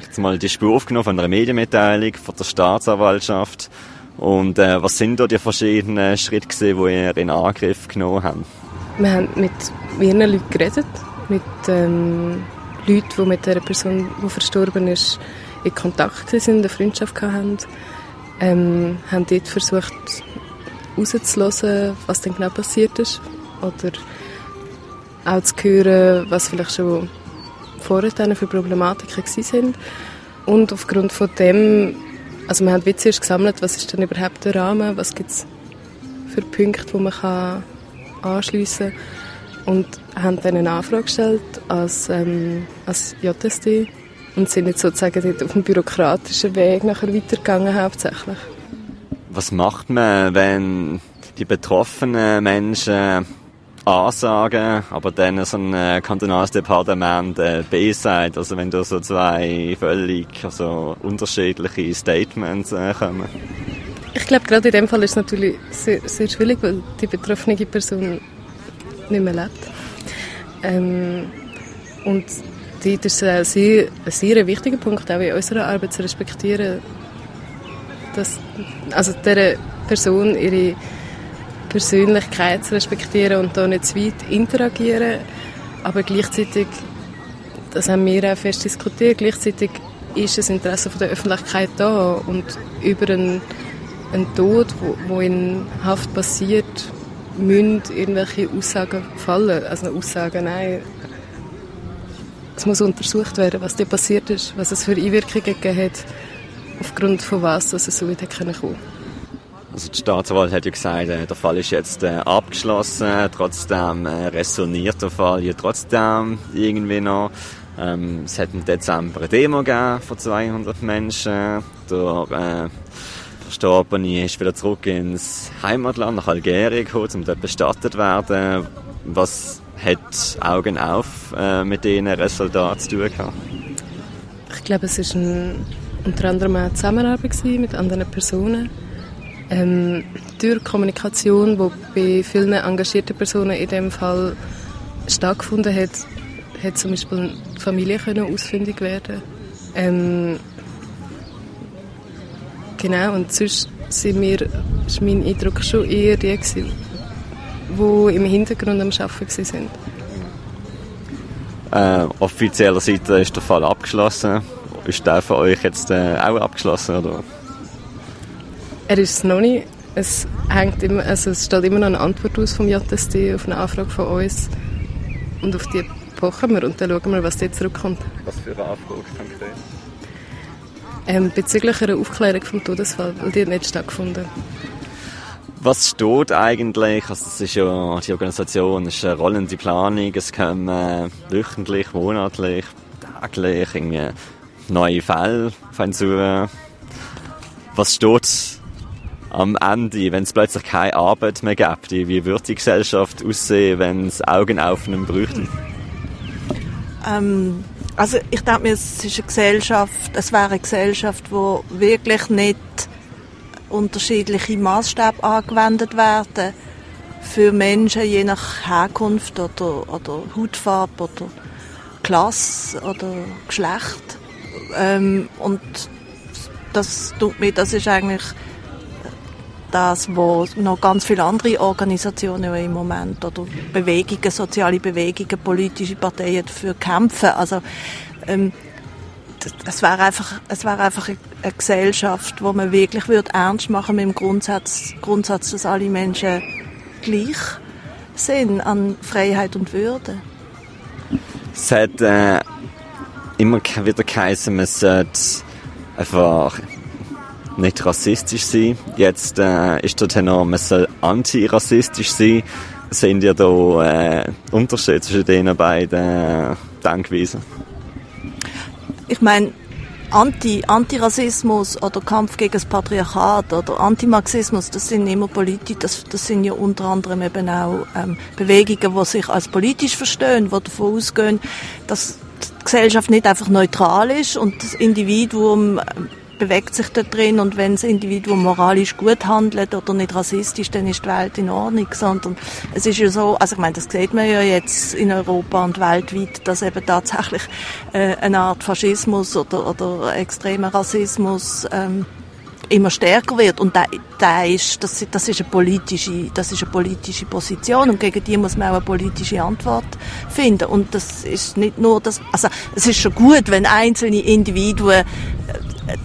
jetzt mal die Spur aufgenommen von einer Medienmitteilung von der Staatsanwaltschaft. Und äh, was sind da die verschiedenen Schritte gewesen, die ihr in Angriff genommen habt? Wir haben mit mehreren Leuten geredet, mit ähm, Leuten, die mit der Person, die verstorben ist, in Kontakt sind, eine Freundschaft hatten. Ähm, haben dort versucht herauszuhören, was denn genau passiert ist. Oder auch zu hören, was vielleicht schon vorher für Problematiken sind. Und aufgrund von dem, also wir haben Witze gesammelt, was ist denn überhaupt der Rahmen, was gibt es für Punkte, wo man kann anschliessen kann. Und haben dann eine Anfrage gestellt als, ähm, als JSD und sind jetzt sozusagen auf dem bürokratischen Weg nachher weitergegangen hauptsächlich. Was macht man, wenn die betroffenen Menschen Ansagen, aber dann so ein äh, kantonales Departement äh, B sagt, also wenn da so zwei völlig also unterschiedliche Statements äh, kommen. Ich glaube, gerade in dem Fall ist es natürlich sehr, sehr schwierig, weil die betroffene Person nicht mehr lebt. Ähm, und dort ist es sehr, ein sehr wichtiger Punkt, auch in unserer Arbeit zu respektieren, dass also dieser Person ihre Persönlichkeit zu respektieren und da nicht zu weit interagieren. Aber gleichzeitig, das haben wir auch fest diskutiert, gleichzeitig ist das Interesse von der Öffentlichkeit da und über einen, einen Tod, wo, wo in Haft passiert, müssen irgendwelche Aussagen fallen. Also Aussagen, nein, es muss untersucht werden, was da passiert ist, was es für Einwirkungen gegeben hat, aufgrund von was dass es so weit kommen konnte. Also die Staatsanwalt hat ja gesagt, äh, der Fall ist jetzt äh, abgeschlossen, trotzdem äh, resoniert der Fall ja trotzdem irgendwie noch. Ähm, es hat im Dezember eine Demo gegeben von 200 Menschen. Der äh, Verstorbene ist wieder zurück ins Heimatland, nach Algerien gekommen, um dort bestattet zu werden. Was hat Augen auf äh, mit diesen Resultaten zu tun gehabt? Ich glaube, es war unter anderem eine Zusammenarbeit mit anderen Personen. Ähm, durch Kommunikation, die bei vielen engagierten Personen in dem Fall stattgefunden hat, hat zum Beispiel die Familie können ausfindig werden. Ähm, genau, und sonst sind wir, ist mein Eindruck schon eher die, gewesen, die im Hintergrund am Arbeiten waren. Äh, offizieller Seite ist der Fall abgeschlossen. Ist der von euch jetzt äh, auch abgeschlossen? Oder? Er ist es noch nicht. Es, hängt immer, also es steht immer noch eine Antwort aus vom JSD auf eine Anfrage von uns. Und auf die pochen wir und dann schauen wir, was dort zurückkommt. Was für eine Anfrage konkret? Ähm, bezüglich einer Aufklärung vom Todesfall, weil die hat nicht stattgefunden. Was steht eigentlich? Also es ist ja die Organisation, ist eine rollende Planung, es kommen äh, wöchentlich, monatlich, täglich irgendwie neue Fälle zu. Was steht am Ende, wenn es plötzlich keine Arbeit mehr gibt? Wie würde die Gesellschaft aussehen, wenn es Augen aufnehmen bräuchte? Ähm, also ich denke mir, es ist eine Gesellschaft, es wäre eine Gesellschaft, wo wirklich nicht unterschiedliche Maßstäbe angewendet werden für Menschen je nach Herkunft oder, oder Hautfarbe oder Klasse oder Geschlecht. Ähm, und das tut mir, das ist eigentlich das, wo noch ganz viele andere Organisationen im Moment oder Bewegungen, soziale Bewegungen, politische Parteien dafür kämpfen. Also ähm, es wäre einfach, es wäre einfach eine Gesellschaft, wo man wirklich würde ernst machen mit dem Grundsatz, Grundsatz, dass alle Menschen gleich sind an Freiheit und Würde. Es hat äh, immer wieder geheißen, man sollte einfach nicht rassistisch sein. Jetzt äh, ist der Tenor, man soll antirassistisch sein. Sehen ihr da äh, Unterschiede zwischen diesen beiden äh, Denkweisen? Ich meine, Anti, Antirassismus oder Kampf gegen das Patriarchat oder Antimarxismus, das sind immer politisch, das, das sind ja unter anderem eben auch ähm, Bewegungen, die sich als politisch verstehen, die davon ausgehen, dass die Gesellschaft nicht einfach neutral ist und das Individuum bewegt sich da drin und wenn das Individuum moralisch gut handelt oder nicht rassistisch, dann ist die Welt in Ordnung, sondern es ist ja so, also ich meine, das sieht man ja jetzt in Europa und weltweit, dass eben tatsächlich äh, eine Art Faschismus oder, oder extremer Rassismus ähm, immer stärker wird. Und da, da ist, das, das, ist eine politische, das ist eine politische Position und gegen die muss man auch eine politische Antwort finden. Und das ist nicht nur das, also es ist schon gut, wenn einzelne Individuen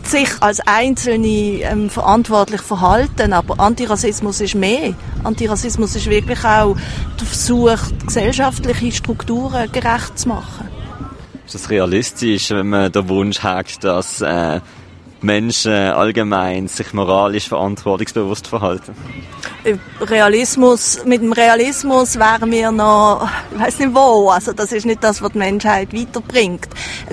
sich als Einzelne ähm, verantwortlich verhalten, aber Antirassismus ist mehr. Antirassismus ist wirklich auch der Versuch, gesellschaftliche Strukturen gerecht zu machen. Ist das realistisch, wenn man den Wunsch hat, dass äh, Menschen allgemein sich moralisch verantwortungsbewusst verhalten? Realismus, mit dem Realismus wären wir noch, ich weiß nicht wo, also das ist nicht das, was die Menschheit weiterbringt.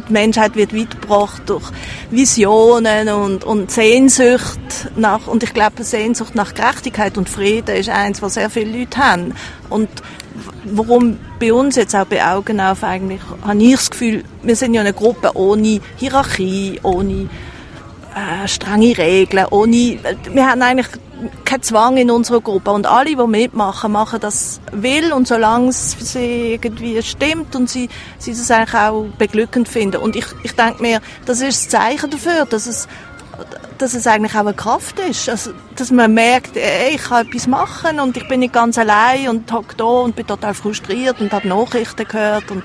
Die Menschheit wird weitergebracht durch Visionen und, und Sehnsucht nach, und ich glaube, Sehnsucht nach Gerechtigkeit und Frieden ist eins, was sehr viele Leute haben. Und warum bei uns jetzt auch bei Augen auf eigentlich, habe ich das Gefühl, wir sind ja eine Gruppe ohne Hierarchie, ohne äh, strenge Regeln, ohne, wir haben eigentlich keinen Zwang in unserer Gruppe und alle, die mitmachen, machen das will und solange es für sie irgendwie stimmt und sie, sie das eigentlich auch beglückend finden. Und ich, ich denke mir, das ist das Zeichen dafür, dass es dass es eigentlich auch eine Kraft ist. Also, dass man merkt, ey, ich kann etwas machen und ich bin nicht ganz allein und hocke da und bin total frustriert und habe Nachrichten gehört und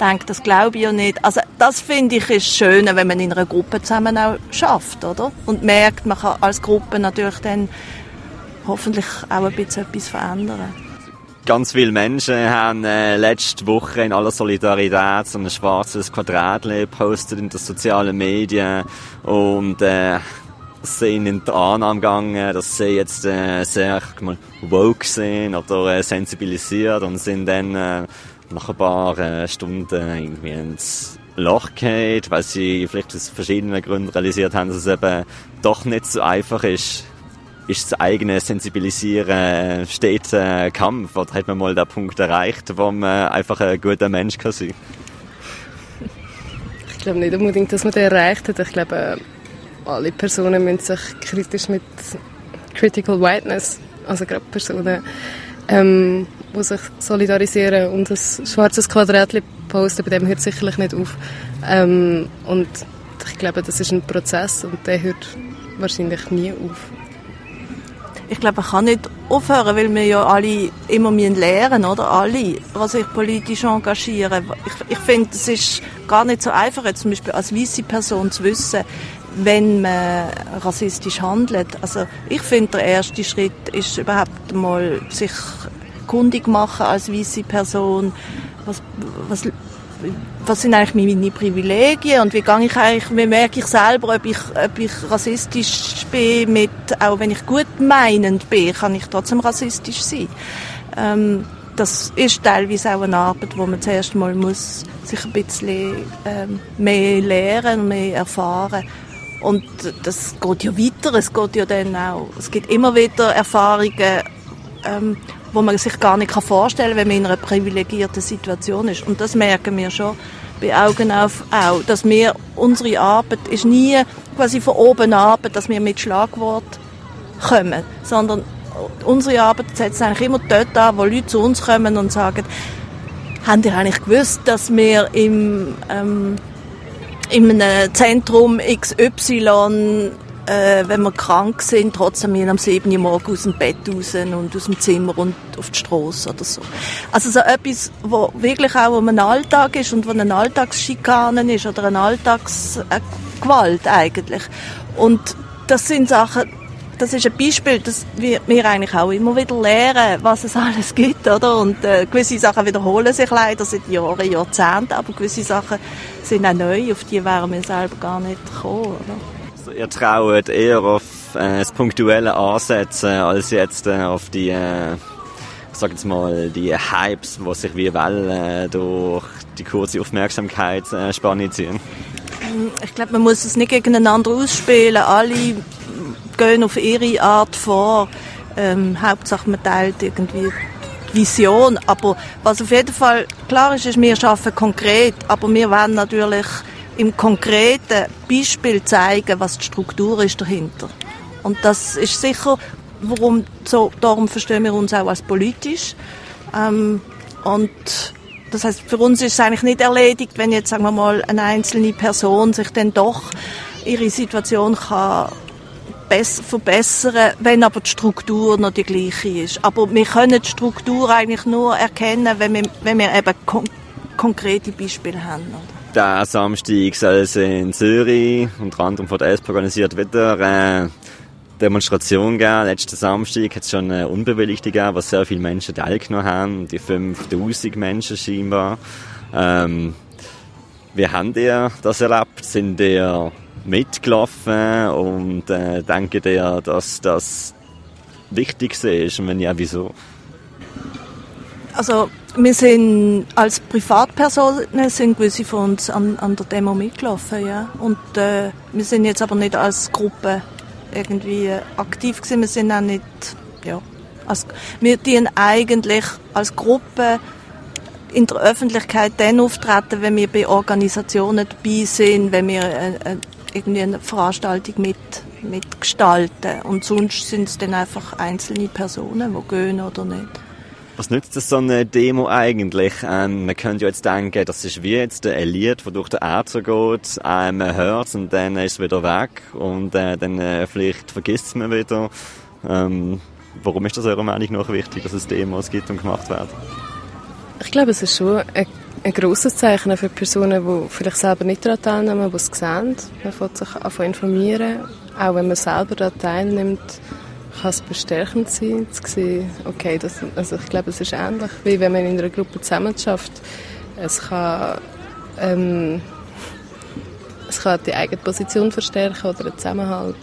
denke, das glaube ich ja nicht. Also das finde ich ist schön, wenn man in einer Gruppe zusammen auch schafft, oder? Und merkt, man kann als Gruppe natürlich dann hoffentlich auch ein bisschen etwas verändern. Ganz viele Menschen haben äh, letzte Woche in aller Solidarität so ein schwarzes Quadrat gepostet in den sozialen Medien und äh, sind in die Annahme gegangen, dass sie jetzt äh, sehr mal, woke sind oder äh, sensibilisiert und sind dann äh, nach ein paar äh, Stunden irgendwie ins Loch geht, weil sie vielleicht aus verschiedenen Gründen realisiert haben, dass es eben doch nicht so einfach ist, ist das eigene Sensibilisieren stets ein Kampf? Oder hat man mal den Punkt erreicht, wo man einfach ein guter Mensch kann sein Ich glaube nicht unbedingt, dass man den erreicht hat. Ich glaube, alle Personen müssen sich kritisch mit Critical Whiteness, also gerade Personen, ähm, die sich solidarisieren und ein schwarzes Quadrat posten, bei dem hört sicherlich nicht auf. Ähm, und ich glaube, das ist ein Prozess und der hört wahrscheinlich nie auf ich glaube, man kann nicht aufhören, weil wir ja alle immer lernen, oder? Alle, die sich politisch engagieren. Ich, ich finde, es ist gar nicht so einfach, jetzt zum Beispiel als weiße Person zu wissen, wenn man rassistisch handelt. Also ich finde, der erste Schritt ist überhaupt mal sich kundig machen als weiße Person. Was, was was sind eigentlich meine Privilegien und wie gehe ich eigentlich, wie merke ich selber, ob ich, ob ich rassistisch bin mit, auch wenn ich gut meinend bin, kann ich trotzdem rassistisch sein. Ähm, das ist teilweise auch eine Arbeit, wo man zuerst mal muss sich ein bisschen ähm, mehr lernen, mehr erfahren. Und das geht ja weiter, es geht ja dann auch, es gibt immer wieder Erfahrungen, ähm, wo man sich gar nicht vorstellen kann, wenn man in einer privilegierten Situation ist. Und das merken wir schon bei Augen auf auch, dass wir, unsere Arbeit ist nie quasi von oben ab, dass wir mit Schlagwort kommen, sondern unsere Arbeit setzt eigentlich immer dort an, wo Leute zu uns kommen und sagen, haben ihr eigentlich gewusst, dass wir im, ähm, in einem Zentrum XY äh, wenn wir krank sind, trotzdem wir am 7. Uhr morgens aus dem Bett raus und aus dem Zimmer und auf die Straße oder so. Also so etwas, wo wirklich auch um einen Alltag ist und wo eine Alltagsschikane ist oder eine Alltagsgewalt eigentlich. Und das sind Sachen, das ist ein Beispiel, dass wir, wir eigentlich auch immer wieder lernen, was es alles gibt, oder? Und äh, gewisse Sachen wiederholen sich leider seit Jahren, Jahrzehnten, aber gewisse Sachen sind auch neu, auf die wären wir selber gar nicht gekommen, oder? ihr traut eher auf äh, das punktuelle Ansetzen als jetzt äh, auf die, äh, sag jetzt mal, die Hypes, die sich wie Wellen äh, durch die kurze Aufmerksamkeitsspanne ziehen? Mm, ich glaube, man muss es nicht gegeneinander ausspielen. Alle gehen auf ihre Art vor. Ähm, Hauptsache man teilt irgendwie Vision. Aber was auf jeden Fall klar ist, ist, wir arbeiten konkret, aber wir wollen natürlich im konkreten Beispiel zeigen, was die Struktur ist dahinter. Und das ist sicher, warum, so, darum verstehen wir uns auch als politisch. Ähm, und das heißt, für uns ist es eigentlich nicht erledigt, wenn jetzt, sagen wir mal, eine einzelne Person sich dann doch ihre Situation kann verbessern, wenn aber die Struktur noch die gleiche ist. Aber wir können die Struktur eigentlich nur erkennen, wenn wir, wenn wir eben kon konkrete Beispiele haben. Oder? Der Samstag soll es in Zürich, unter anderem von der SP organisiert, wieder eine äh, Demonstration geben. Letzten Samstag hat es schon eine Unbewilligte gegeben, wo sehr viele Menschen teilgenommen haben. Die 5000 Menschen scheinbar. Ähm, wie habt ihr das erlebt? Sind ihr mitgelaufen und äh, denkt ihr, dass das wichtig ist? Und wenn ja, wieso? Also wir sind als Privatpersonen sind gewisse von uns an, an der Demo mitgelaufen, ja. Und äh, wir sind jetzt aber nicht als Gruppe irgendwie aktiv gewesen. Wir sind auch nicht, ja, als, wir dienen eigentlich als Gruppe in der Öffentlichkeit dann auftreten, wenn wir bei Organisationen dabei sind, wenn wir äh, äh irgendwie eine Veranstaltung mit, mitgestalten. Und sonst sind es dann einfach einzelne Personen, die gehen oder nicht. Was nützt das so eine Demo eigentlich? Ähm, man könnte ja jetzt denken, das ist wie jetzt ein Lied, das durch den Erde geht, ähm, man hört es und dann ist es wieder weg und äh, dann äh, vielleicht vergisst es man wieder. Ähm, warum ist das eurer Meinung nach wichtig, dass es Demos gibt und gemacht werden? Ich glaube, es ist schon ein, ein grosses Zeichen für Personen, die vielleicht selber nicht daran teilnehmen, die es sehen. Man fängt sich an informieren, auch wenn man selber daran teilnimmt kann es bestärkend sein, zu sehen, okay, das, also ich glaube, es ist ähnlich, wie wenn man in einer Gruppe zusammen schafft. Es kann, ähm, es kann die eigene Position verstärken oder den Zusammenhalt.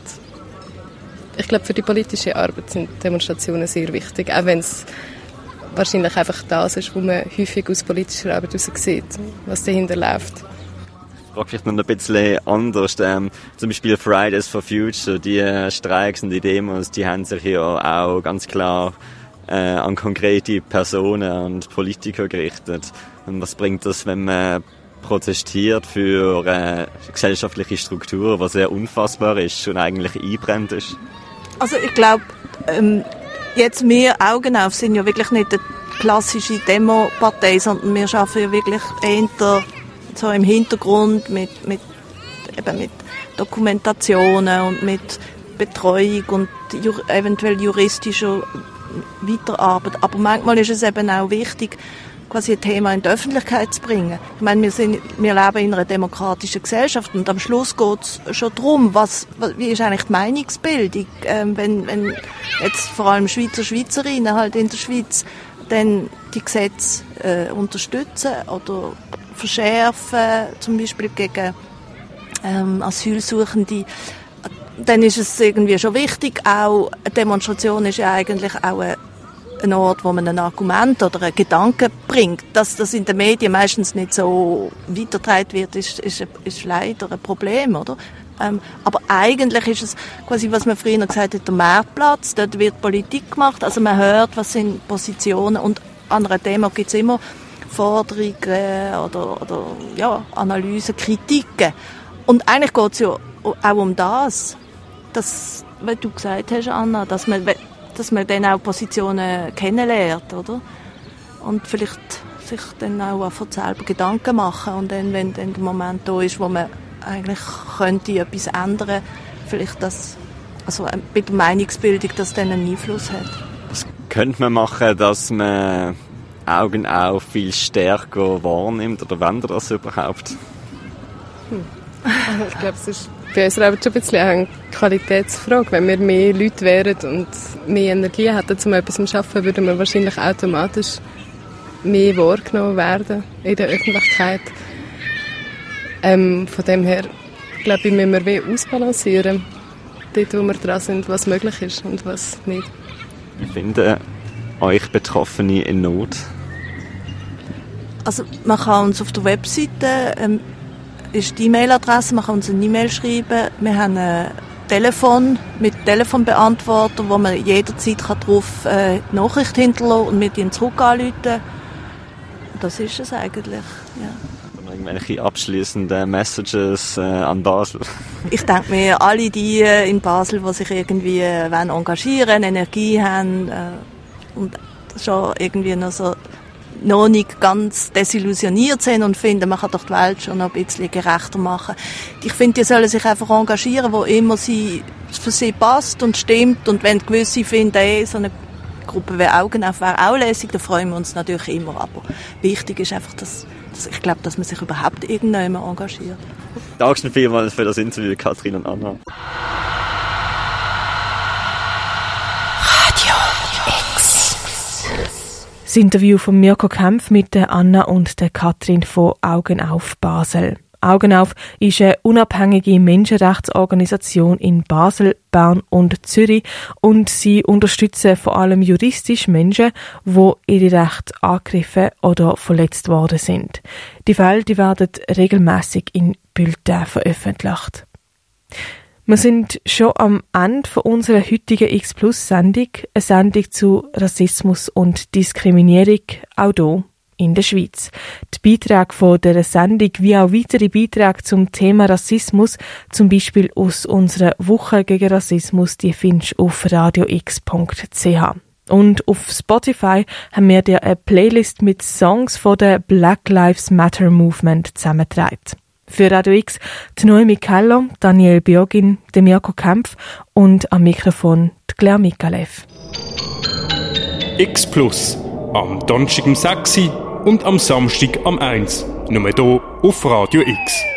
Ich glaube, für die politische Arbeit sind Demonstrationen sehr wichtig, auch wenn es wahrscheinlich einfach das ist, was man häufig aus politischer Arbeit heraus sieht, was dahinter läuft. frage vielleicht noch ein bisschen anders. Ähm, zum Beispiel Fridays for Future, die äh, Streiks und die Demos, die haben sich ja auch ganz klar äh, an konkrete Personen und Politiker gerichtet. Und was bringt das, wenn man protestiert für äh, gesellschaftliche Struktur, was sehr unfassbar ist und eigentlich einbrennt ist? Also ich glaube, ähm, jetzt wir Augen auf sind ja wirklich nicht eine klassische Demo-Partei, sondern wir arbeiten ja wirklich eher so im Hintergrund mit, mit, eben mit Dokumentationen und mit Betreuung und jur eventuell juristischer Weiterarbeit. Aber manchmal ist es eben auch wichtig, quasi ein Thema in die Öffentlichkeit zu bringen. Ich meine, wir, sind, wir leben in einer demokratischen Gesellschaft und am Schluss geht es schon darum, was, wie ist eigentlich die Meinungsbildung, ähm, wenn, wenn jetzt vor allem Schweizer Schweizerinnen halt in der Schweiz dann die Gesetze äh, unterstützen oder verschärfen, zum Beispiel gegen ähm, Asylsuchende, dann ist es irgendwie schon wichtig. Auch eine Demonstration ist ja eigentlich auch eine ein Ort, wo man ein Argument oder einen Gedanken bringt. Dass das in den Medien meistens nicht so weitergetragen wird, ist, ist, ist leider ein Problem, oder? Ähm, aber eigentlich ist es quasi, was man früher gesagt hat, der Marktplatz. Dort wird Politik gemacht. Also man hört, was sind Positionen und an einer Thema gibt es immer Forderungen oder, oder ja, Analysen, Kritiken. Und eigentlich geht es ja auch um das, dass, wie du gesagt hast, Anna, dass man dass man dann auch Positionen kennenlernt, oder? Und vielleicht sich dann auch einfach selber Gedanken machen und dann, wenn dann der Moment da ist, wo man eigentlich könnte etwas ändern, vielleicht das, also mit der Meinungsbildung, dass dann einen Einfluss hat. Was könnte man machen, dass man Augen auch viel stärker wahrnimmt oder wendet das überhaupt? Hm. Ich glaube, es ist bei uns aber schon ein bisschen eine Qualitätsfrage. Wenn wir mehr Leute wären und mehr Energie hätten, um etwas zu arbeiten, würden wir wahrscheinlich automatisch mehr wahrgenommen werden in der Öffentlichkeit. Ähm, von dem her, glaube ich, müssen wir ausbalancieren, dort, wo wir dran sind, was möglich ist und was nicht. Wie finden euch Betroffene in Not? Also man kann uns auf der Webseite ähm, ist die E-Mail-Adresse, man kann uns eine E-Mail schreiben. Wir haben ein Telefon mit Telefonbeantworter, wo man jederzeit darauf äh, Nachricht hinterlassen und mit ihnen zurück anrufen Das ist es eigentlich, ja. Irgendwelche abschließenden Messages äh, an Basel? Ich denke mir, alle die äh, in Basel, die sich irgendwie äh, engagieren Energie haben äh, und schon irgendwie noch so noch nicht ganz desillusioniert sind und finden, man kann doch die Welt schon noch ein bisschen gerechter machen. Ich finde, die sollen sich einfach engagieren, wo immer sie für sie passt und stimmt. Und wenn gewisse finden, ey, so eine Gruppe wie Augen auf wäre auch lässig, dann freuen wir uns natürlich immer. Aber wichtig ist einfach, dass, dass ich glaube, dass man sich überhaupt irgendwann engagiert. Danke vielmals für das Interview, Kathrin und Anna. Das Interview von Mirko Kempf mit der Anna und der Katrin von Augen auf Basel. Augen auf ist eine unabhängige Menschenrechtsorganisation in Basel, Bern und Zürich und sie unterstützen vor allem juristisch Menschen, wo ihre Rechte angegriffen oder verletzt worden sind. Die Fälle die werden regelmäßig in Bulletins veröffentlicht. Wir sind schon am Ende unserer heutigen X Plus Sendung, eine Sendung zu Rassismus und Diskriminierung, auch hier in der Schweiz. Die Beiträge von dieser Sendung wie auch weitere Beiträge zum Thema Rassismus, zum Beispiel aus unserer Woche gegen Rassismus, die findest du auf radiox.ch. Und auf Spotify haben wir dir eine Playlist mit Songs von der Black Lives Matter Movement zusammengetragen. Für Radio X die Noemi Keller, Daniel Biogin, Mirko Kempf und am Mikrofon die Claire Mikalev. X Plus. Am Donnerstag um 6 und am Samstag am 1. Nur hier auf Radio X.